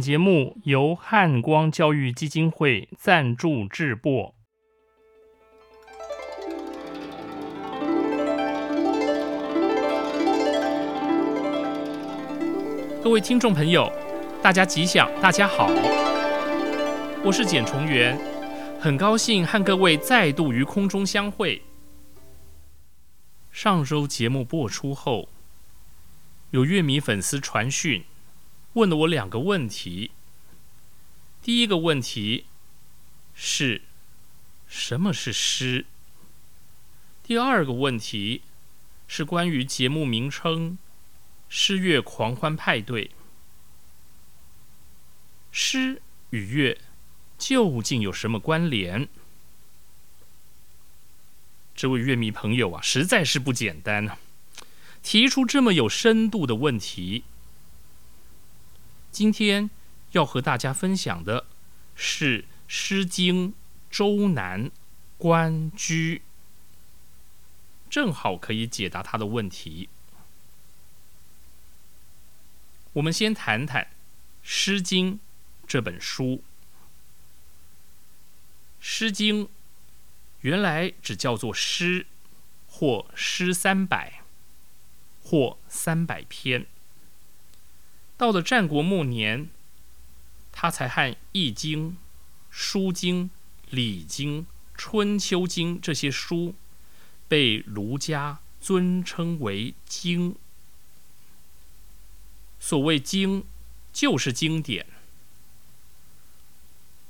节目由汉光教育基金会赞助制播。各位听众朋友，大家吉祥，大家好，我是简崇元，很高兴和各位再度于空中相会。上周节目播出后，有乐迷粉丝传讯。问了我两个问题。第一个问题是什么是诗？第二个问题是关于节目名称“诗乐狂欢派对”。诗与乐究竟有什么关联？这位乐迷朋友啊，实在是不简单啊！提出这么有深度的问题。今天要和大家分享的是《诗经·周南·关雎》，正好可以解答他的问题。我们先谈谈《诗经》这本书，《诗经》原来只叫做诗，或诗三百，或三百篇。到了战国末年，他才和《易经》《书经》《礼经》《春秋经》这些书被儒家尊称为经。所谓经，就是经典。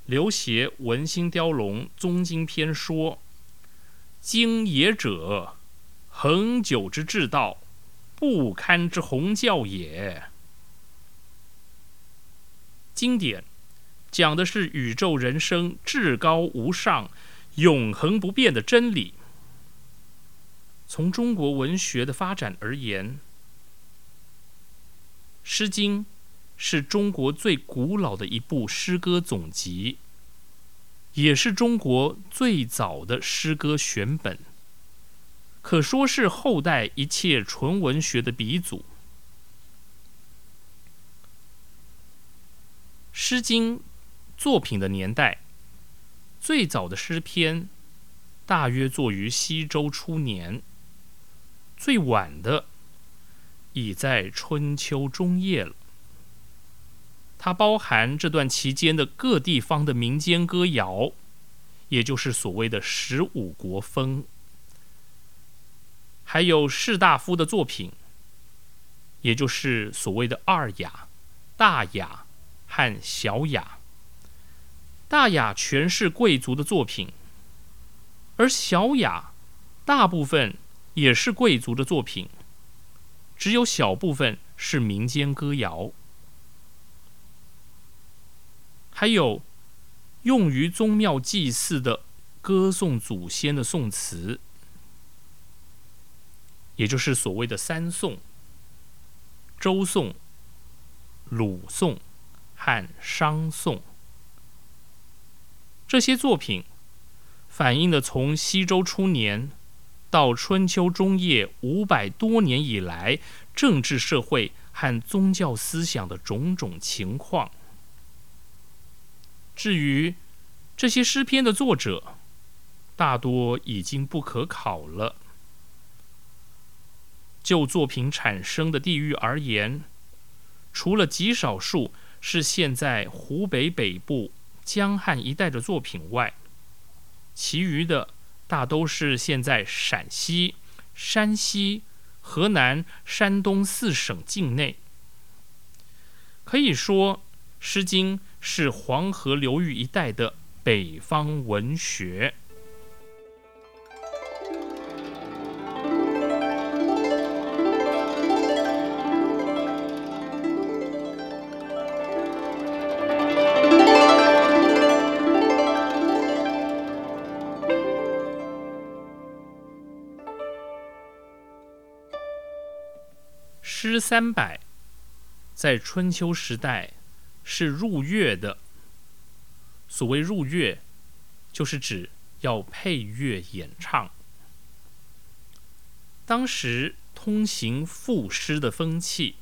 刘勰《文心雕龙·宗经篇》说：“经也者，恒久之至道，不堪之宏教也。”经典讲的是宇宙人生至高无上、永恒不变的真理。从中国文学的发展而言，《诗经》是中国最古老的一部诗歌总集，也是中国最早的诗歌选本，可说是后代一切纯文学的鼻祖。《诗经》作品的年代，最早的诗篇大约作于西周初年，最晚的已在春秋中叶了。它包含这段期间的各地方的民间歌谣，也就是所谓的十五国风，还有士大夫的作品，也就是所谓的二雅、大雅。和小雅，大雅全是贵族的作品，而小雅大部分也是贵族的作品，只有小部分是民间歌谣，还有用于宗庙祭祀的歌颂祖先的颂词，也就是所谓的三宋：周宋、鲁宋和商宋。这些作品反映了从西周初年到春秋中叶五百多年以来政治、社会和宗教思想的种种情况。至于这些诗篇的作者，大多已经不可考了。就作品产生的地域而言，除了极少数是现在湖北北部江汉一带的作品外，其余的大都是现在陕西、山西、河南、山东四省境内。可以说，《诗经》是黄河流域一带的北方文学。三百，在春秋时代是入乐的。所谓入乐，就是指要配乐演唱。当时通行赋诗的风气，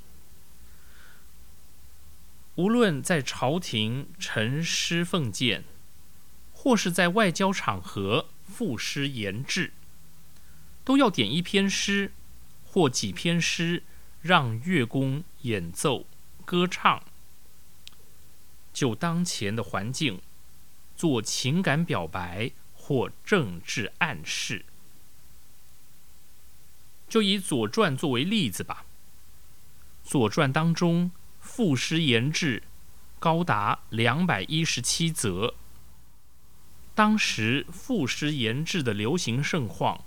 无论在朝廷陈诗奉谏，或是在外交场合赋诗言志，都要点一篇诗或几篇诗。让乐工演奏、歌唱，就当前的环境做情感表白或政治暗示。就以《左传》作为例子吧，《左传》当中赋诗言志高达两百一十七则，当时赋诗言志的流行盛况，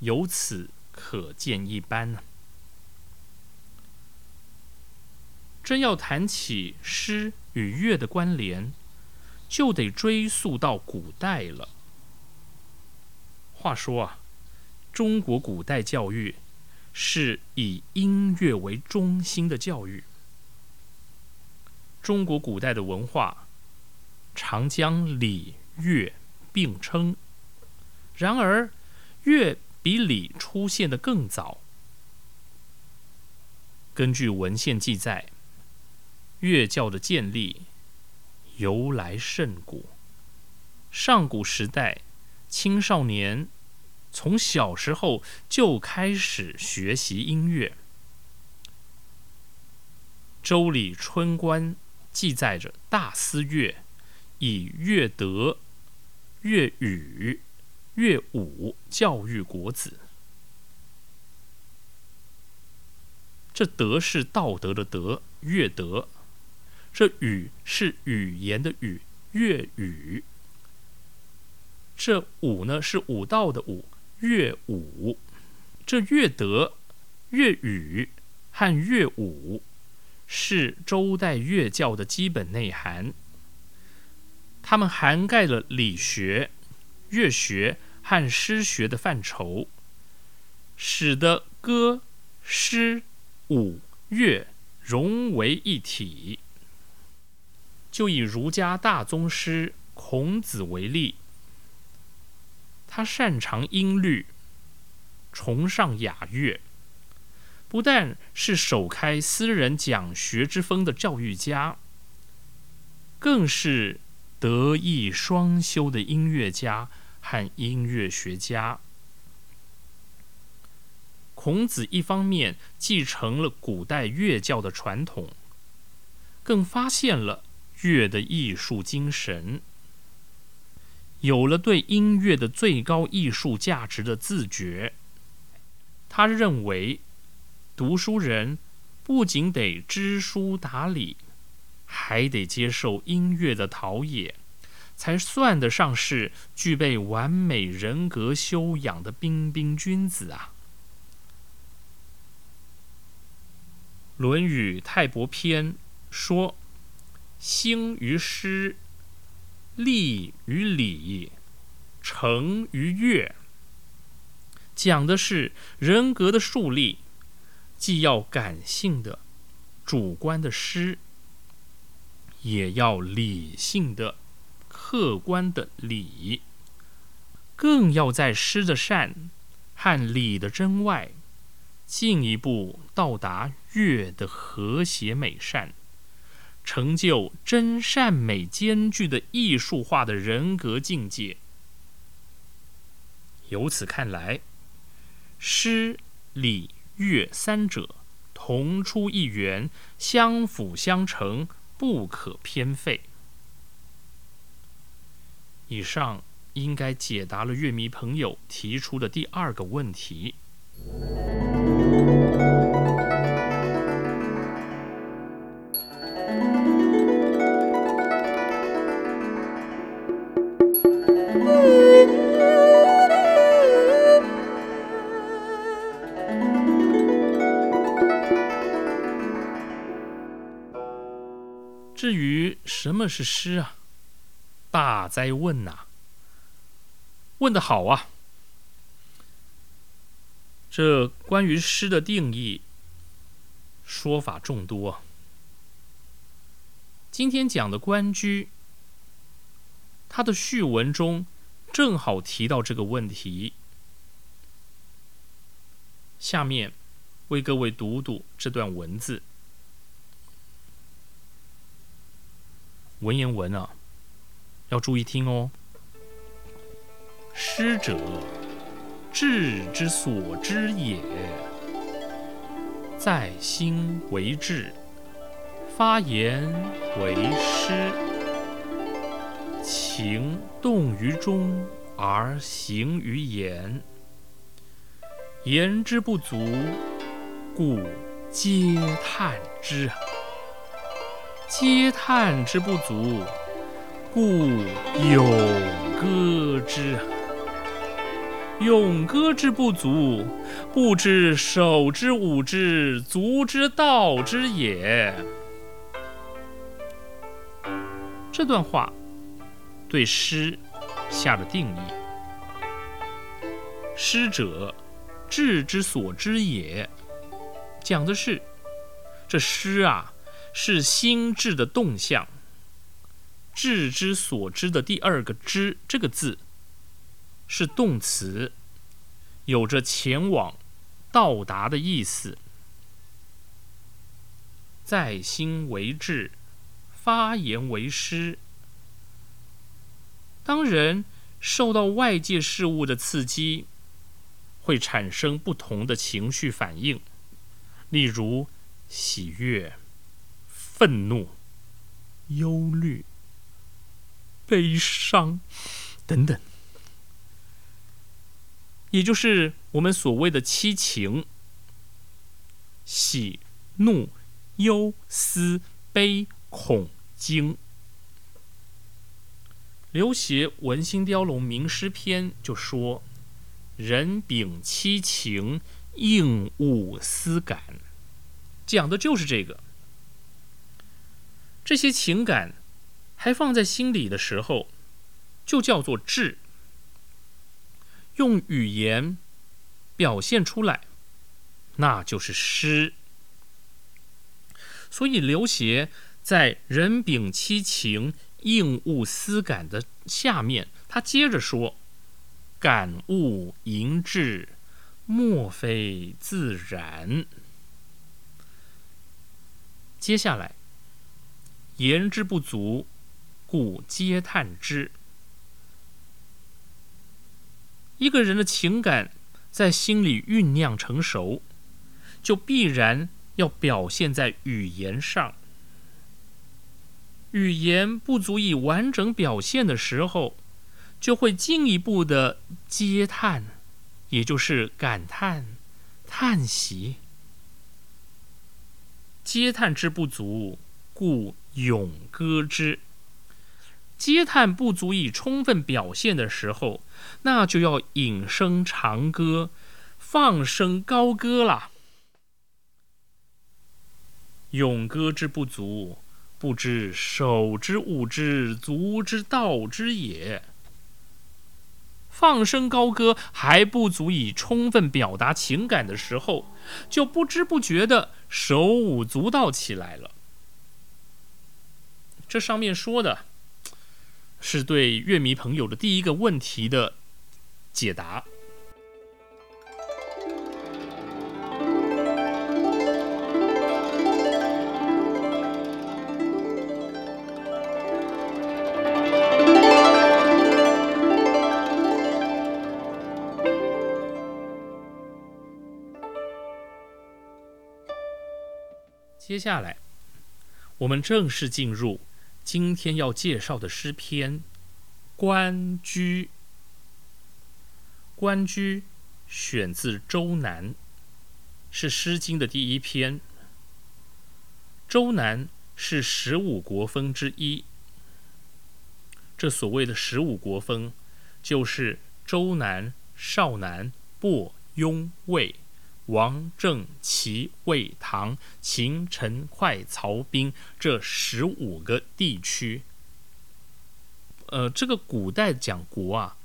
由此可见一斑呢。真要谈起诗与乐的关联，就得追溯到古代了。话说啊，中国古代教育是以音乐为中心的教育。中国古代的文化常将礼乐并称，然而乐比礼出现的更早。根据文献记载。乐教的建立由来甚古。上古时代，青少年从小时候就开始学习音乐。《周礼·春官》记载着大司乐以乐德、乐语、乐舞教育国子。这德是道德的德，乐德。这语是语言的语，乐语。这舞呢是舞道的舞，乐舞。这乐德、乐语和乐舞是周代乐教的基本内涵。它们涵盖了理学、乐学和诗学的范畴，使得歌、诗、舞、乐融为一体。就以儒家大宗师孔子为例，他擅长音律，崇尚雅乐，不但是首开私人讲学之风的教育家，更是德艺双修的音乐家和音乐学家。孔子一方面继承了古代乐教的传统，更发现了。乐的艺术精神，有了对音乐的最高艺术价值的自觉。他认为，读书人不仅得知书达理，还得接受音乐的陶冶，才算得上是具备完美人格修养的彬彬君子啊！《论语·泰伯篇》说。兴于诗，立于礼，成于乐。讲的是人格的树立，既要感性的、主观的诗，也要理性的、客观的理，更要在诗的善和理的真外，进一步到达乐的和谐美善，成就真善美兼具的艺术化的人格境界。由此看来，诗、礼、乐三者同出一源，相辅相成，不可偏废。以上应该解答了乐迷朋友提出的第二个问题。至于什么是诗啊？大哉问呐、问得好啊！这关于诗的定义，说法众多。今天讲的《关雎》，他的序文中正好提到这个问题。下面为各位读读这段文字。文言文啊，要注意听哦。诗者，志之所知也，在心为志，发言为诗，情动于中而行于言，言之不足，故嗟叹之。嗟叹之不足，故咏歌之。咏歌之不足，不知手之舞之足之蹈之也。这段话对诗下了定义：诗者，志之所知也。讲的是这诗啊。是心智的动向，智之所知的第二个“知”这个字是动词，有着前往、到达的意思。在心为志，发言为诗。当人受到外界事物的刺激，会产生不同的情绪反应，例如喜悦。愤怒、忧虑、悲伤等等，也就是我们所谓的七情：喜、怒、忧、思、悲、恐、惊。刘勰《文心雕龙名诗篇》就说：“人秉七情，应物思感。”讲的就是这个。这些情感还放在心里的时候，就叫做志。用语言表现出来，那就是诗。所以刘勰在“人秉七情，应物思感”的下面，他接着说：“感物盈至，莫非自然。”接下来。言之不足，故嗟叹之。一个人的情感在心里酝酿成熟，就必然要表现在语言上。语言不足以完整表现的时候，就会进一步的嗟叹，也就是感叹、叹息。嗟叹之不足，故。咏歌之，嗟叹不足以充分表现的时候，那就要引声长歌，放声高歌了。咏歌之不足，不知手之舞之足之蹈之也。放声高歌还不足以充分表达情感的时候，就不知不觉的手舞足蹈起来了。这上面说的是对乐迷朋友的第一个问题的解答。接下来，我们正式进入今天要介绍的诗篇《关雎》。《关雎》选自《周南》，是《诗经》的第一篇。《周南》是十五国风之一。这所谓的十五国风，就是周南、少南、伯、雍、魏。王正齐魏唐秦陈快曹兵这十五个地区，呃，这个古代讲国啊，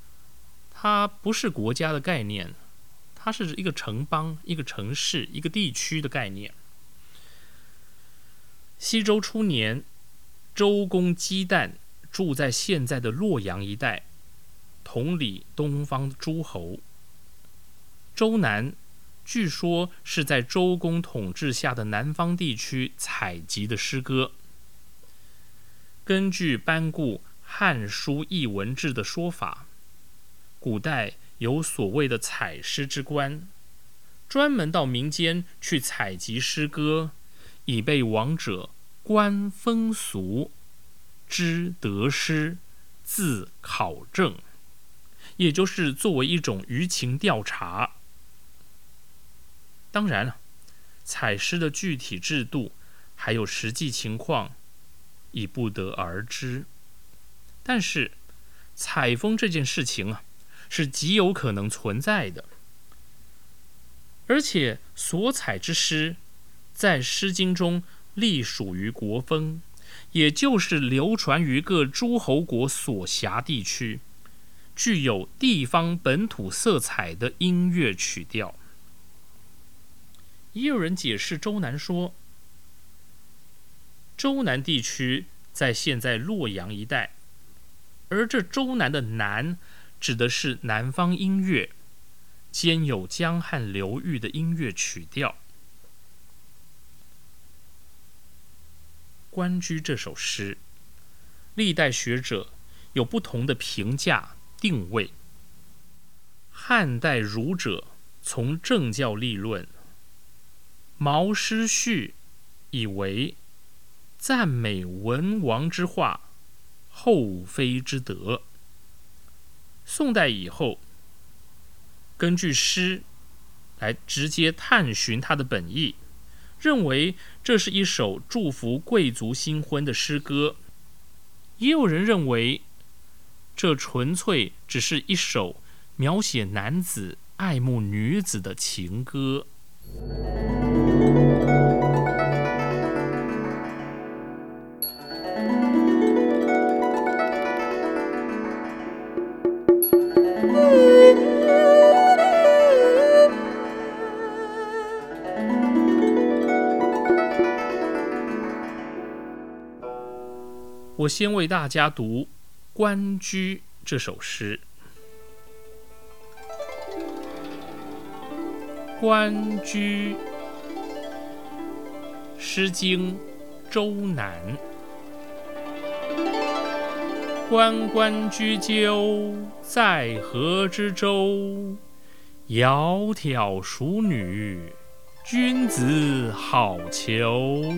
它不是国家的概念，它是一个城邦、一个城市、一个地区的概念。西周初年，周公姬旦住在现在的洛阳一带，统理东方诸侯。周南。据说是在周公统治下的南方地区采集的诗歌。根据班固《汉书艺文志》的说法，古代有所谓的采诗之官，专门到民间去采集诗歌，以备王者观风俗、知得失、自考证，也就是作为一种舆情调查。当然了，采诗的具体制度还有实际情况，已不得而知。但是，采风这件事情啊，是极有可能存在的。而且，所采之诗，在《诗经》中隶属于国风，也就是流传于各诸侯国所辖地区，具有地方本土色彩的音乐曲调。也有人解释周南说，周南地区在现在洛阳一带，而这周南的南指的是南方音乐，兼有江汉流域的音乐曲调。《关雎》这首诗，历代学者有不同的评价定位。汉代儒者从政教立论。毛诗序以为赞美文王之化，后妃之德。宋代以后，根据诗来直接探寻它的本意，认为这是一首祝福贵族新婚的诗歌。也有人认为，这纯粹只是一首描写男子爱慕女子的情歌。我先为大家读《关雎》这首诗。《关雎》，《诗经·周南》。关关雎鸠，在河之洲。窈窕淑女，君子好逑。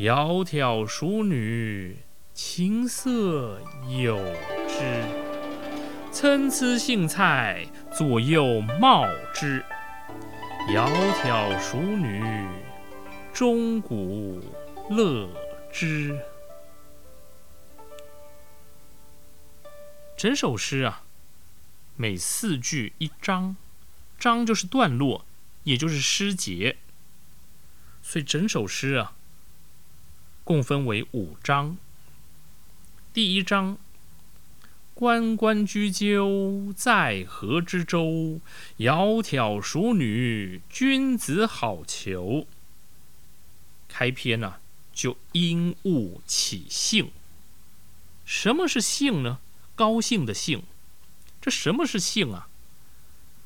窈窕淑女，琴瑟友之。参差荇菜，左右芼之。窈窕淑女，钟鼓乐之。整首诗啊，每四句一章，章就是段落，也就是诗节。所以整首诗啊，共分为五章。第一章。关关雎鸠，在河之洲。窈窕淑女，君子好逑。开篇呢，就因物起兴。什么是兴呢？高兴的兴。这什么是兴啊？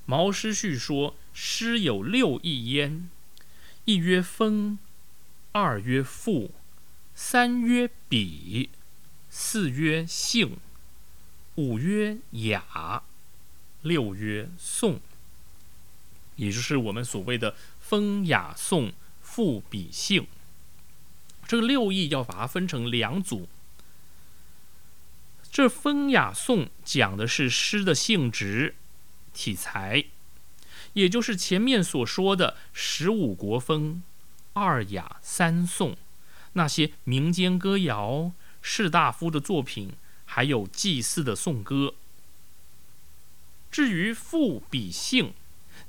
毛诗序说，诗有六艺焉：一曰风，二曰赋，三曰比，四曰兴。五曰雅，六曰颂，也就是我们所谓的风雅颂赋比兴。这个六艺要把它分成两组。这风雅颂讲的是诗的性质、体裁，也就是前面所说的十五国风、二雅三颂，那些民间歌谣、士大夫的作品。还有祭祀的颂歌。至于赋比兴，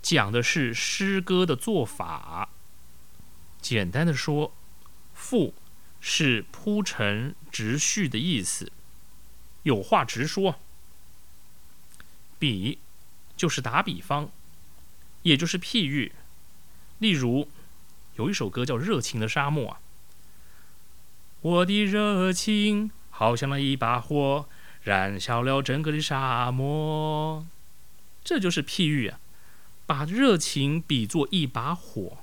讲的是诗歌的做法。简单的说，赋是铺陈直叙的意思，有话直说。比就是打比方，也就是譬喻。例如，有一首歌叫《热情的沙漠》啊，我的热情。好像那一把火，燃烧了整个的沙漠。这就是譬喻啊，把热情比作一把火，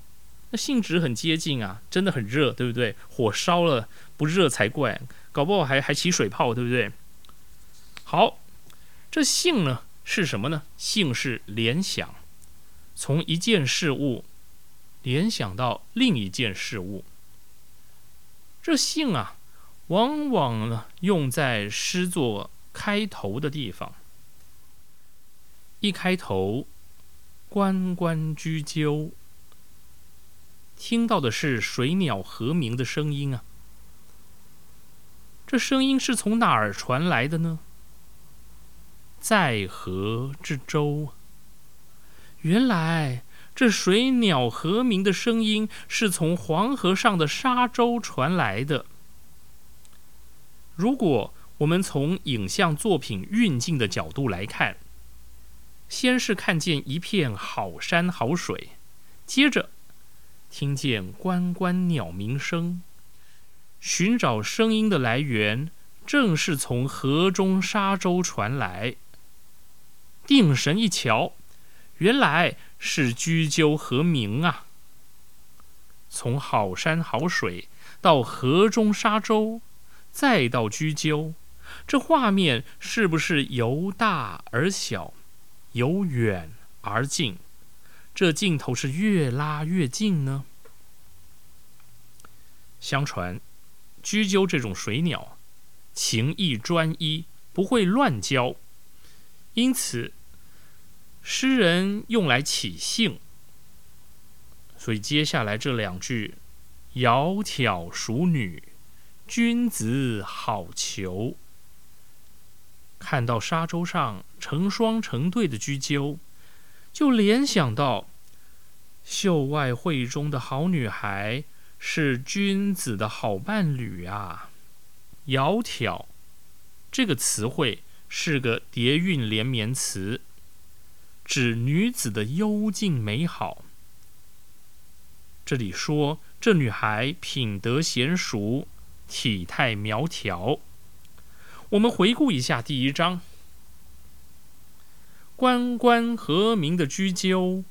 那性质很接近啊，真的很热，对不对？火烧了不热才怪，搞不好还还起水泡，对不对？好，这性呢是什么呢？性是联想，从一件事物联想到另一件事物。这性啊。往往呢，用在诗作开头的地方。一开头，“关关雎鸠”，听到的是水鸟和鸣的声音啊。这声音是从哪儿传来的呢？在河之洲。原来，这水鸟和鸣的声音是从黄河上的沙洲传来的。如果我们从影像作品运镜的角度来看，先是看见一片好山好水，接着听见关关鸟鸣声，寻找声音的来源正是从河中沙洲传来。定神一瞧，原来是雎鸠和鸣啊！从好山好水到河中沙洲。再到雎鸠，这画面是不是由大而小，由远而近？这镜头是越拉越近呢？相传，雎鸠这种水鸟，情意专一，不会乱交，因此诗人用来起兴。所以接下来这两句：“窈窕淑女。”君子好逑。看到沙洲上成双成对的雎鸠，就联想到秀外慧中的好女孩是君子的好伴侣啊。窈窕这个词汇是个叠韵连绵词，指女子的幽静美好。这里说这女孩品德娴熟。体态苗条。我们回顾一下第一章：关关和鸣的雎鸠，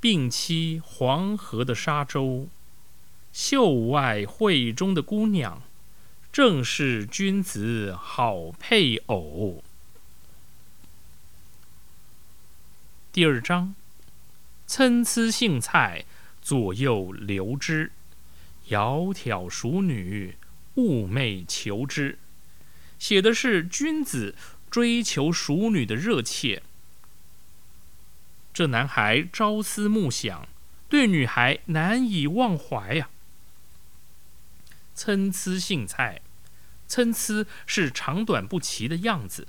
并栖黄河的沙洲。秀外慧中的姑娘，正是君子好配偶。第二章：参差荇菜，左右流之。窈窕淑女。寤寐求之，写的是君子追求淑女的热切。这男孩朝思暮想，对女孩难以忘怀呀。参差荇菜，参差是长短不齐的样子，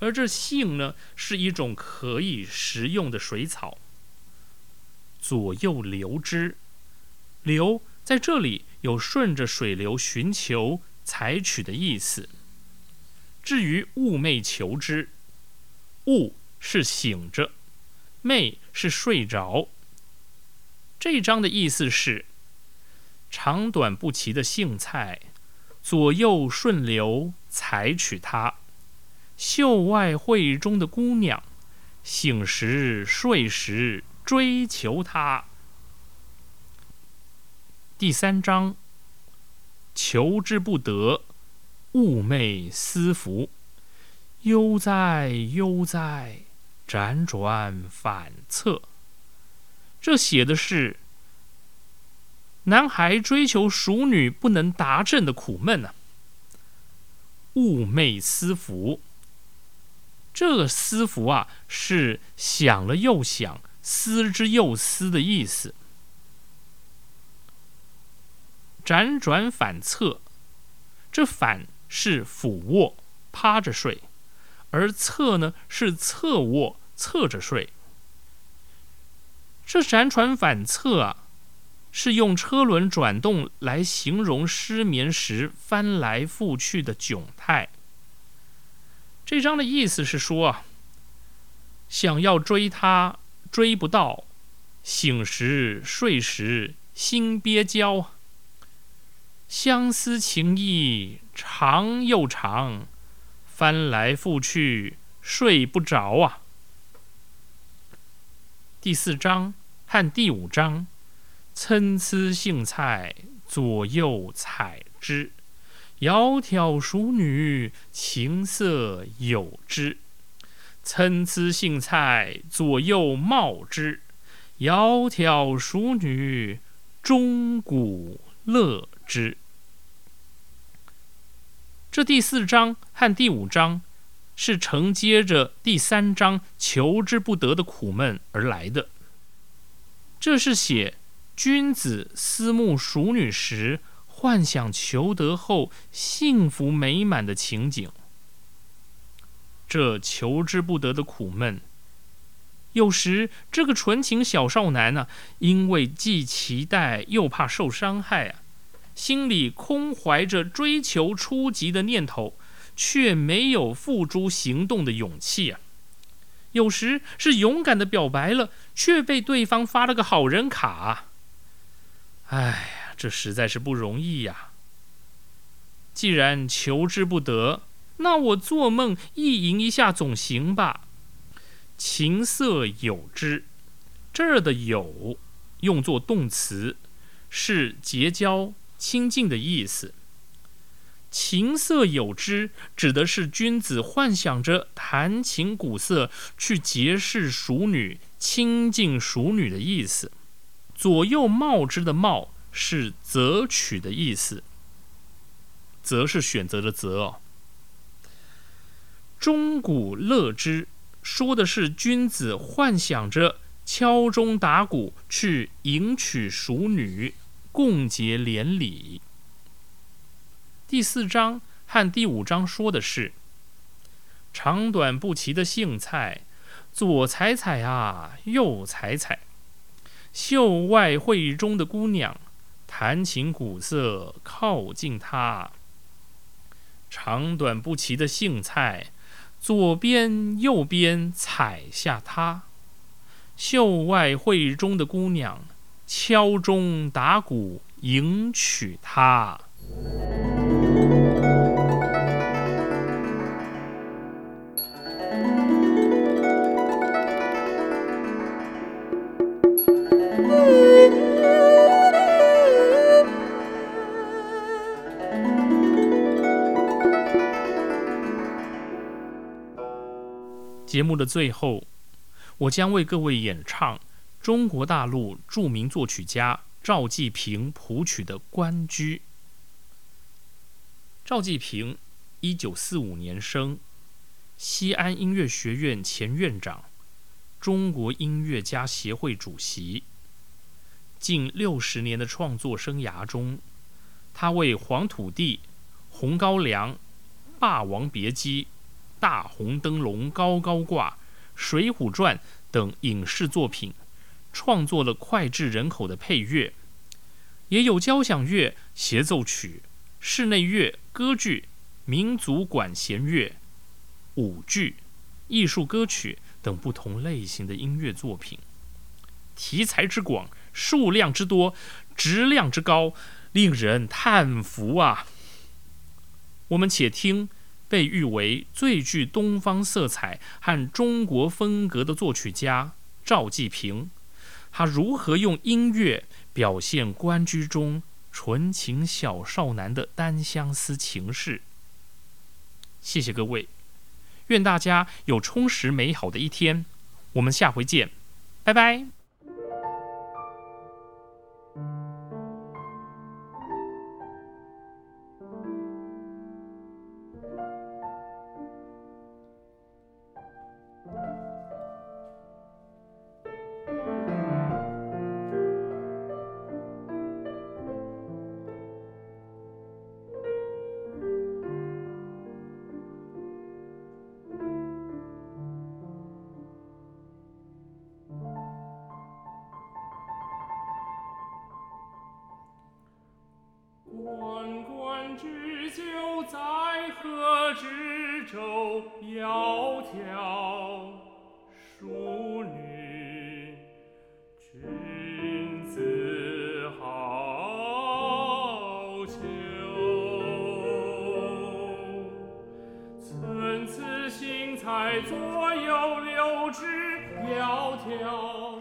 而这荇呢，是一种可以食用的水草。左右流之，流在这里有顺着水流寻求、采取的意思。至于寤寐求之，寤是醒着，寐是睡着。这章的意思是。长短不齐的荇菜，左右顺流采取它；秀外慧中的姑娘，醒时睡时追求她。第三章，求之不得，寤寐思服，悠哉悠哉，辗转反侧。这写的是。男孩追求淑女不能达阵的苦闷啊？寤寐思服，这个思服啊，是想了又想，思之又思的意思。辗转反侧，这反是俯卧趴着睡，而侧呢是侧卧侧着睡。这辗转反侧啊。是用车轮转动来形容失眠时翻来覆去的窘态。这章的意思是说啊，想要追他追不到，醒时睡时心憋焦，相思情意长又长，翻来覆去睡不着啊。第四章和第五章。参差荇菜，左右采之；窈窕淑女，琴瑟友之。参差荇菜，左右芼之；窈窕淑女，钟鼓乐之。这第四章和第五章是承接着第三章求之不得的苦闷而来的。这是写。君子思慕淑女时，幻想求得后幸福美满的情景。这求之不得的苦闷，有时这个纯情小少男呢，因为既期待又怕受伤害啊，心里空怀着追求初级的念头，却没有付诸行动的勇气啊。有时是勇敢的表白了，却被对方发了个好人卡。哎，这实在是不容易呀！既然求之不得，那我做梦意淫一下总行吧？情色有之，这儿的有用作动词，是结交、亲近的意思。情色有之，指的是君子幻想着弹琴鼓瑟去结识淑女、亲近淑女的意思。左右芼之的芼是择取的意思，择是选择的择哦。钟鼓乐之说的是君子幻想着敲钟打鼓去迎娶淑女，共结连理。第四章和第五章说的是长短不齐的荇菜，左采采啊，右采采。秀外慧中的姑娘，弹琴鼓瑟靠近他。长短不齐的荇菜，左边右边踩下他。秀外慧中的姑娘，敲钟打鼓迎娶他。节目的最后，我将为各位演唱中国大陆著名作曲家赵季平谱曲的《关雎》。赵季平，一九四五年生，西安音乐学院前院长，中国音乐家协会主席。近六十年的创作生涯中，他为《黄土地》《红高粱》《霸王别姬》《大红灯笼高高挂》《水浒传》等影视作品创作了脍炙人口的配乐，也有交响乐、协奏曲、室内乐、歌剧、民族管弦乐、舞剧、艺术歌曲等不同类型的音乐作品，题材之广。数量之多，质量之高，令人叹服啊！我们且听被誉为最具东方色彩和中国风格的作曲家赵季平，他如何用音乐表现关居中纯情小少男的单相思情事。谢谢各位，愿大家有充实美好的一天。我们下回见，拜拜。之洲。窈窕淑女，君子好逑。参差荇菜，左右流之。窈窕